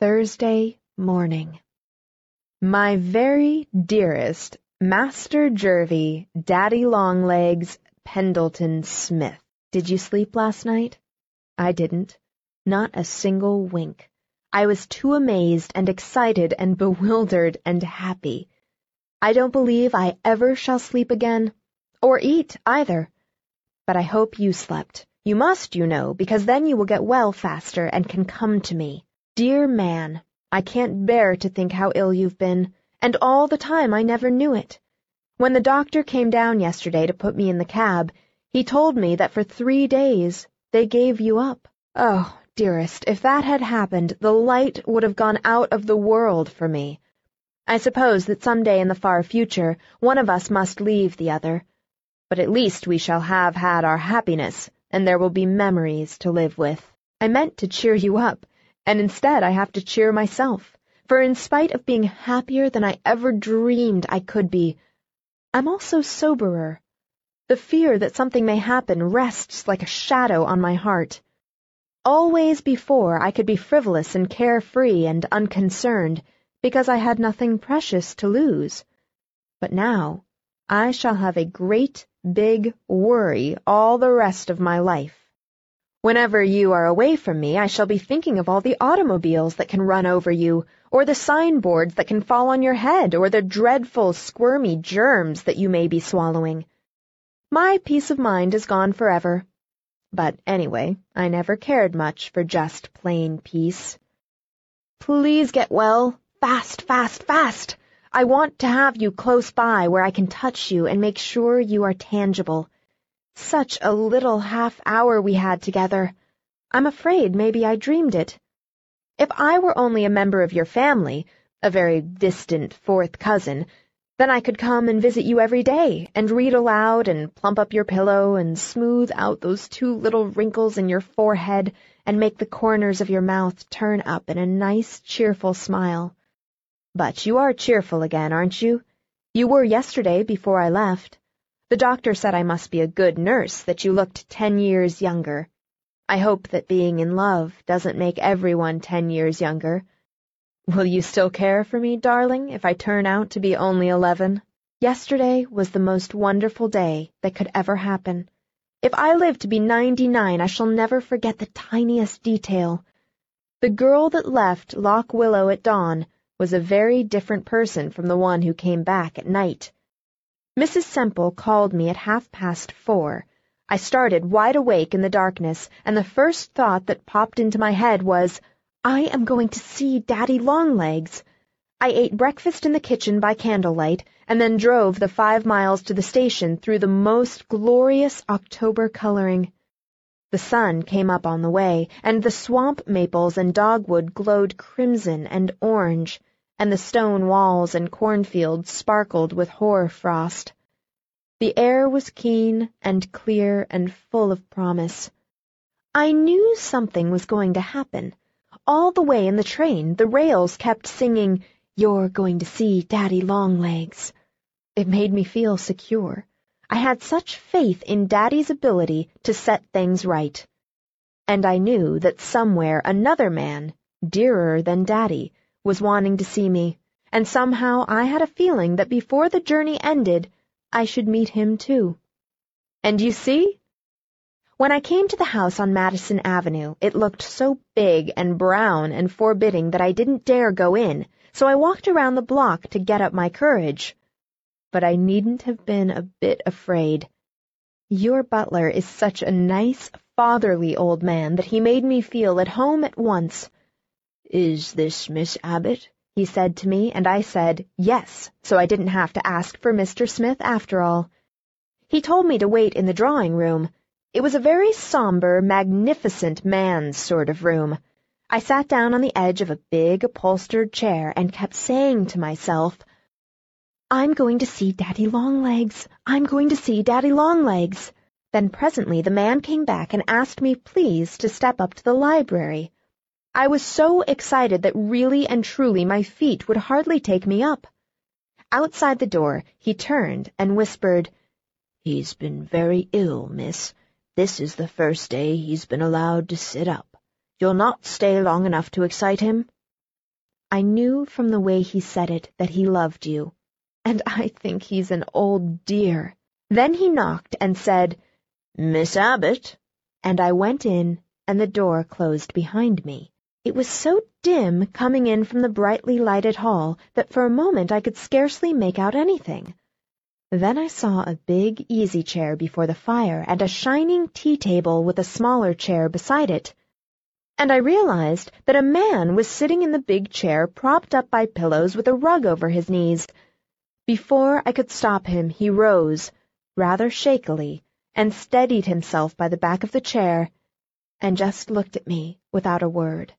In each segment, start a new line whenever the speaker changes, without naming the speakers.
Thursday morning. My very dearest Master Jervie, Daddy Longlegs, Pendleton Smith. Did you sleep last night? I didn't. Not a single wink. I was too amazed and excited and bewildered and happy. I don't believe I ever shall sleep again, or eat either. But I hope you slept. You must, you know, because then you will get well faster and can come to me. Dear man, I can't bear to think how ill you've been, and all the time I never knew it. When the doctor came down yesterday to put me in the cab, he told me that for three days they gave you up. Oh, dearest, if that had happened, the light would have gone out of the world for me. I suppose that some day in the far future one of us must leave the other, but at least we shall have had our happiness, and there will be memories to live with. I meant to cheer you up and instead I have to cheer myself, for in spite of being happier than I ever dreamed I could be, I'm also soberer. The fear that something may happen rests like a shadow on my heart. Always before I could be frivolous and carefree and unconcerned because I had nothing precious to lose. But now I shall have a great big worry all the rest of my life. Whenever you are away from me, I shall be thinking of all the automobiles that can run over you, or the signboards that can fall on your head, or the dreadful, squirmy germs that you may be swallowing. My peace of mind is gone forever. But anyway, I never cared much for just plain peace. Please get well. Fast, fast, fast! I want to have you close by where I can touch you and make sure you are tangible. Such a little half hour we had together. I'm afraid maybe I dreamed it. If I were only a member of your family, a very distant fourth cousin, then I could come and visit you every day, and read aloud, and plump up your pillow, and smooth out those two little wrinkles in your forehead, and make the corners of your mouth turn up in a nice, cheerful smile. But you are cheerful again, aren't you? You were yesterday before I left. The doctor said I must be a good nurse, that you looked ten years younger. I hope that being in love doesn't make everyone ten years younger. Will you still care for me, darling, if I turn out to be only eleven? Yesterday was the most wonderful day that could ever happen. If I live to be ninety-nine, I shall never forget the tiniest detail. The girl that left Lock Willow at dawn was a very different person from the one who came back at night. Mrs. Semple called me at half past four. I started wide awake in the darkness, and the first thought that popped into my head was, I am going to see Daddy Longlegs. I ate breakfast in the kitchen by candlelight, and then drove the five miles to the station through the most glorious October coloring. The sun came up on the way, and the swamp maples and dogwood glowed crimson and orange and the stone walls and cornfields sparkled with hoar frost. The air was keen and clear and full of promise. I knew something was going to happen. All the way in the train, the rails kept singing, You're going to see Daddy Longlegs. It made me feel secure. I had such faith in Daddy's ability to set things right. And I knew that somewhere another man, dearer than Daddy, was wanting to see me, and somehow I had a feeling that before the journey ended, I should meet him too. And you see? When I came to the house on Madison Avenue, it looked so big and brown and forbidding that I didn't dare go in, so I walked around the block to get up my courage. But I needn't have been a bit afraid. Your butler is such a nice, fatherly old man that he made me feel at home at once.
Is this Miss Abbott?
he said to me, and I said, yes, so I didn't have to ask for Mr. Smith after all. He told me to wait in the drawing room. It was a very somber, magnificent man's sort of room. I sat down on the edge of a big upholstered chair and kept saying to myself, I'm going to see Daddy Longlegs. I'm going to see Daddy Longlegs. Then presently the man came back and asked me please to step up to the library. I was so excited that really and truly my feet would hardly take me up. Outside the door, he turned and whispered,
He's been very ill, miss. This is the first day he's been allowed to sit up. You'll not stay long enough to excite him?
I knew from the way he said it that he loved you. And I think he's an old dear. Then he knocked and said,
Miss Abbott.
And I went in, and the door closed behind me. It was so dim coming in from the brightly lighted hall that for a moment I could scarcely make out anything. Then I saw a big easy chair before the fire and a shining tea table with a smaller chair beside it. And I realized that a man was sitting in the big chair propped up by pillows with a rug over his knees. Before I could stop him, he rose, rather shakily, and steadied himself by the back of the chair, and just looked at me without a word.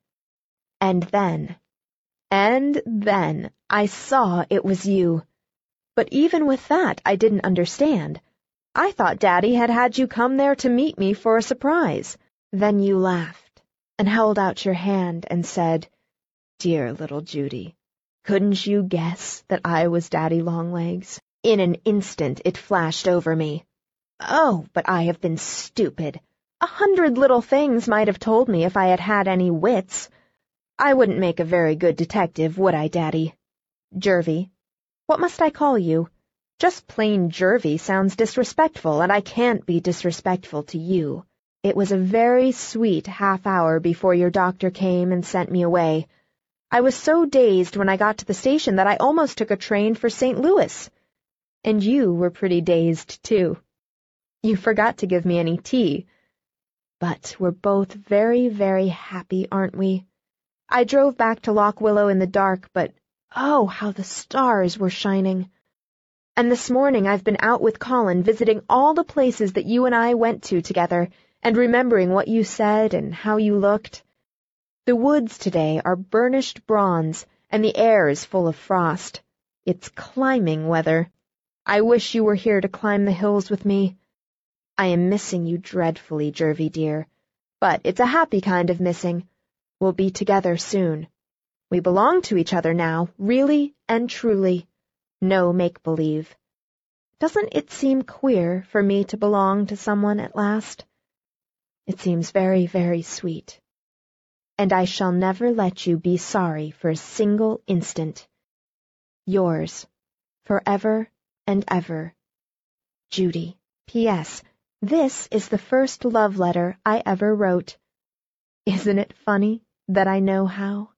And then, and then, I saw it was you. But even with that, I didn't understand. I thought Daddy had had you come there to meet me for a surprise. Then you laughed, and held out your hand and said, Dear little Judy, couldn't you guess that I was Daddy Longlegs? In an instant it flashed over me. Oh, but I have been stupid. A hundred little things might have told me if I had had any wits. I wouldn't make a very good detective, would I, Daddy? Jervie. What must I call you? Just plain Jervie sounds disrespectful, and I can't be disrespectful to you. It was a very sweet half hour before your doctor came and sent me away. I was so dazed when I got to the station that I almost took a train for St. Louis. And you were pretty dazed, too. You forgot to give me any tea. But we're both very, very happy, aren't we? I drove back to Lock Willow in the dark, but oh, how the stars were shining. And this morning I've been out with Colin visiting all the places that you and I went to together and remembering what you said and how you looked. The woods today are burnished bronze and the air is full of frost. It's climbing weather. I wish you were here to climb the hills with me. I am missing you dreadfully, Jervie dear, but it's a happy kind of missing. We'll be together soon. We belong to each other now, really and truly. No make-believe. Doesn't it seem queer for me to belong to someone at last? It seems very, very sweet. And I shall never let you be sorry for a single instant. Yours, forever and ever. Judy. P.S. This is the first love letter I ever wrote. Isn't it funny? That I know how.